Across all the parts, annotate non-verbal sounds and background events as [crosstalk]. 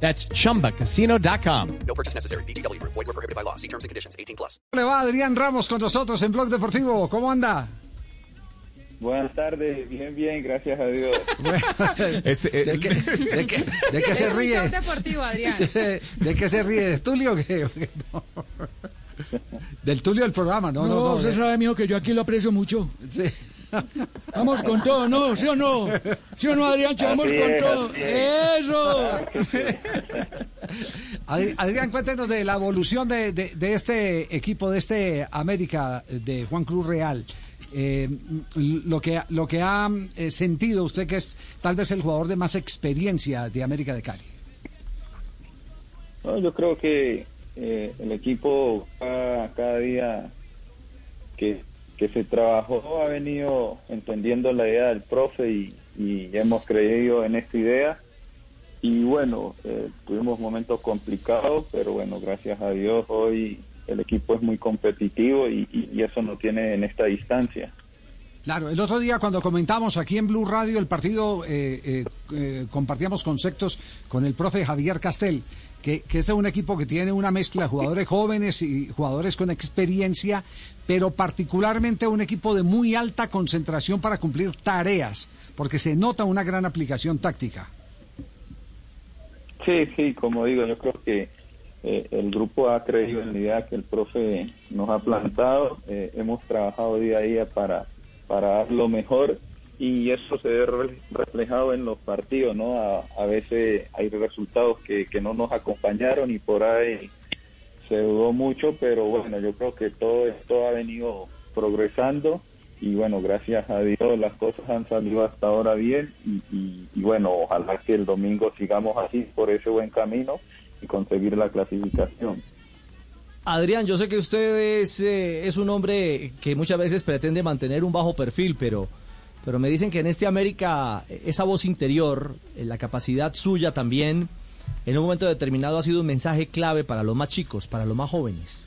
That's chumbacasino.com. No purchase necessary. BGW. Void were prohibited by law. See terms and conditions. 18 plus. Le va Adrián Ramos con nosotros en Blog Deportivo. ¿Cómo anda? Buenas tardes, bien, bien, gracias a Dios. [laughs] Este, eh, ¿De qué, de qué- de qué se un ríe? show deportivo, Adrián. [laughs] ¿De qué se ríe? ¿De Tulio o qué? No. [laughs] Del Tulio del programa, no, no, No, no. usted sabe, mijo, que yo aquí lo aprecio mucho. sí. Vamos con todo, ¿no? ¿Sí o no? ¿Sí o no, Adrián? Vamos Así con es, todo. ¡Eso! Adri- Adrián, cuéntenos de la evolución de, de- de este equipo, de este América de Juan Cruz Real. Eh, lo que lo que ha eh, sentido usted que es tal vez el jugador de más experiencia de América de Cali. No, yo creo que eh, el equipo cada, cada día que, que se trabajó ha venido entendiendo la idea del profe y, hemos creído en esta idea. Y bueno, eh, tuvimos momentos complicados, pero bueno, gracias a Dios hoy el equipo es muy competitivo y- y eso no tiene en esta distancia. Claro, el otro día cuando comentamos aquí en Blue Radio el partido, eh, eh, eh, compartíamos conceptos con el profe Javier Castel, que, es un equipo que tiene una mezcla de jugadores jóvenes y jugadores con experiencia, pero particularmente un equipo de muy alta concentración para cumplir tareas, porque se nota una gran aplicación táctica. Sí, sí, como digo, yo creo que eh, el grupo ha creído en la idea que el profe nos ha plantado, hemos trabajado día a día para, para dar lo mejor y eso se ve re- reflejado en los partidos, ¿no? A, a veces hay resultados que, que no nos acompañaron y por ahí se dudó mucho, pero bueno, yo creo que todo esto ha venido progresando y bueno, gracias a Dios las cosas han salido hasta ahora bien y- y bueno, ojalá que el domingo sigamos así por ese buen camino y conseguir la clasificación. Adrián, yo sé que usted es, eh, es un hombre que muchas veces pretende mantener un bajo perfil, pero, pero me dicen que en este América eh, esa voz interior, eh, la capacidad suya también, en un momento determinado ha sido un mensaje clave para los más chicos, para los más jóvenes.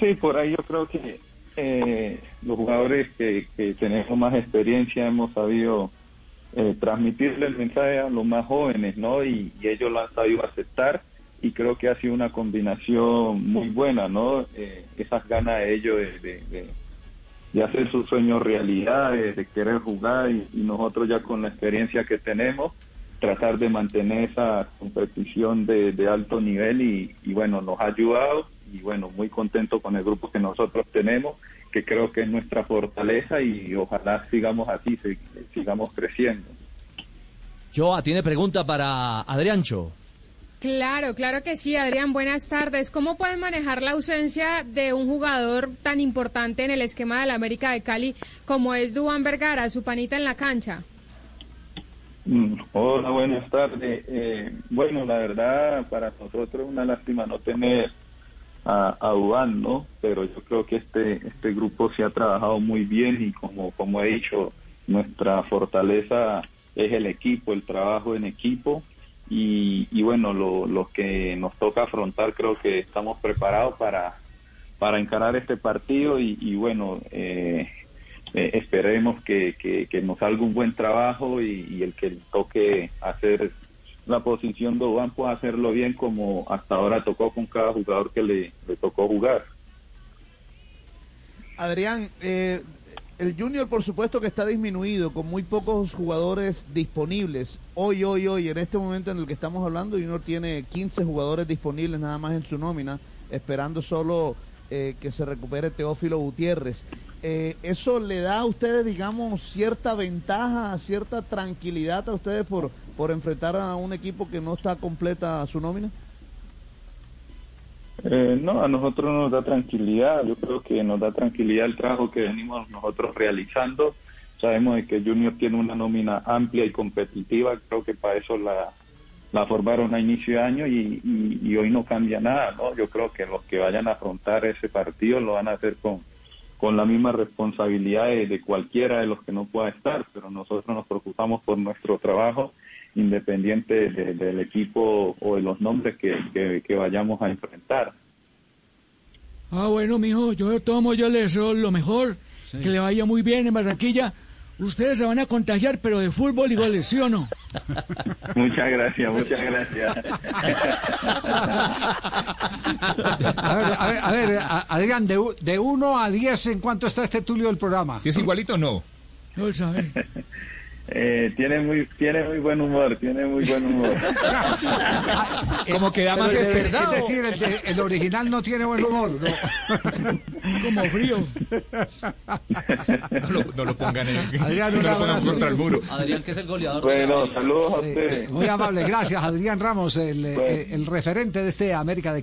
Sí, por ahí yo creo que eh, los jugadores que, tenemos más experiencia hemos sabido eh, transmitirle el mensaje a los más jóvenes, ¿no? Y ellos lo han sabido aceptar y creo que ha sido una combinación muy buena, ¿no? Eh, esas ganas de ellos de, hacer sus sueños realidad, de, querer jugar y, nosotros ya con la experiencia que tenemos tratar de mantener esa competición de, alto nivel y, bueno, nos ha ayudado y bueno, muy contento con el grupo que nosotros tenemos, que creo que es nuestra fortaleza y ojalá sigamos así, sig- sigamos creciendo. Joa, tiene pregunta para Adriancho. Claro, claro que sí, Adrián. Buenas tardes. ¿Cómo pueden manejar la ausencia de un jugador tan importante en el esquema de la América de Cali como es Dubán Vergara, su panita en la cancha? Mm, Hola, buenas tardes. Eh, bueno, la verdad, para nosotros una lástima no tener a, a ¿no? Pero yo creo que este este grupo se ha trabajado muy bien y como, como he dicho, nuestra fortaleza es el equipo, el trabajo en equipo y, y bueno, lo, que nos toca afrontar creo que estamos preparados para, para encarar este partido y, bueno, eh, eh, esperemos que, que, nos salga un buen trabajo y, el que toque hacer la posición de Duván pueda hacerlo bien como hasta ahora tocó con cada jugador que le, le tocó jugar. Adrián, eh, el Junior por supuesto que está disminuido, con muy pocos jugadores disponibles. Hoy, hoy, hoy, en este momento en el que estamos hablando, Junior tiene 15 jugadores disponibles nada más en su nómina, esperando solo eh, que se recupere Teófilo Gutiérrez. Eh, ¿Eso le da a ustedes, digamos, cierta ventaja, cierta tranquilidad a ustedes por, por enfrentar a un equipo que no está completa su nómina? Eh, no, a nosotros nos da tranquilidad, yo creo que nos da tranquilidad el trabajo que venimos nosotros realizando. Sabemos de que Junior tiene una nómina amplia y competitiva, creo que para eso la, la formaron a inicio de año y, hoy no cambia nada, ¿no? Yo creo que los que vayan a afrontar ese partido lo van a hacer con, con la misma responsabilidad de cualquiera de los que no pueda estar, pero nosotros nos preocupamos por nuestro trabajo independiente de- del equipo o de los nombres que, que- que vayamos a enfrentar. Ah, bueno, mijo, yo de todo modo yo le deseo lo mejor, que le vaya muy bien en Barranquilla. Ustedes se van a contagiar, pero de fútbol y goles, ¿sí o no? [laughs] Muchas gracias, muchas gracias. A ver, a ver, a ver, Adrián, de, de 1 a 10, ¿en cuánto está este Tulio del programa? Si es igualito, no. No lo sabe. [laughs] Eh, tiene muy tiene muy buen humor, tiene muy buen humor. [laughs] Como que da más verdad. Es decir, el, de- el original no tiene buen humor. ¿no? [laughs] Como frío. No lo, no lo pongan, en, Adrián, no lo pongan contra el muro. Adrián, que es el goleador. Bueno, saludos a ustedes. muy amable, gracias Adrián Ramos, el, Bueno. el referente de este América de.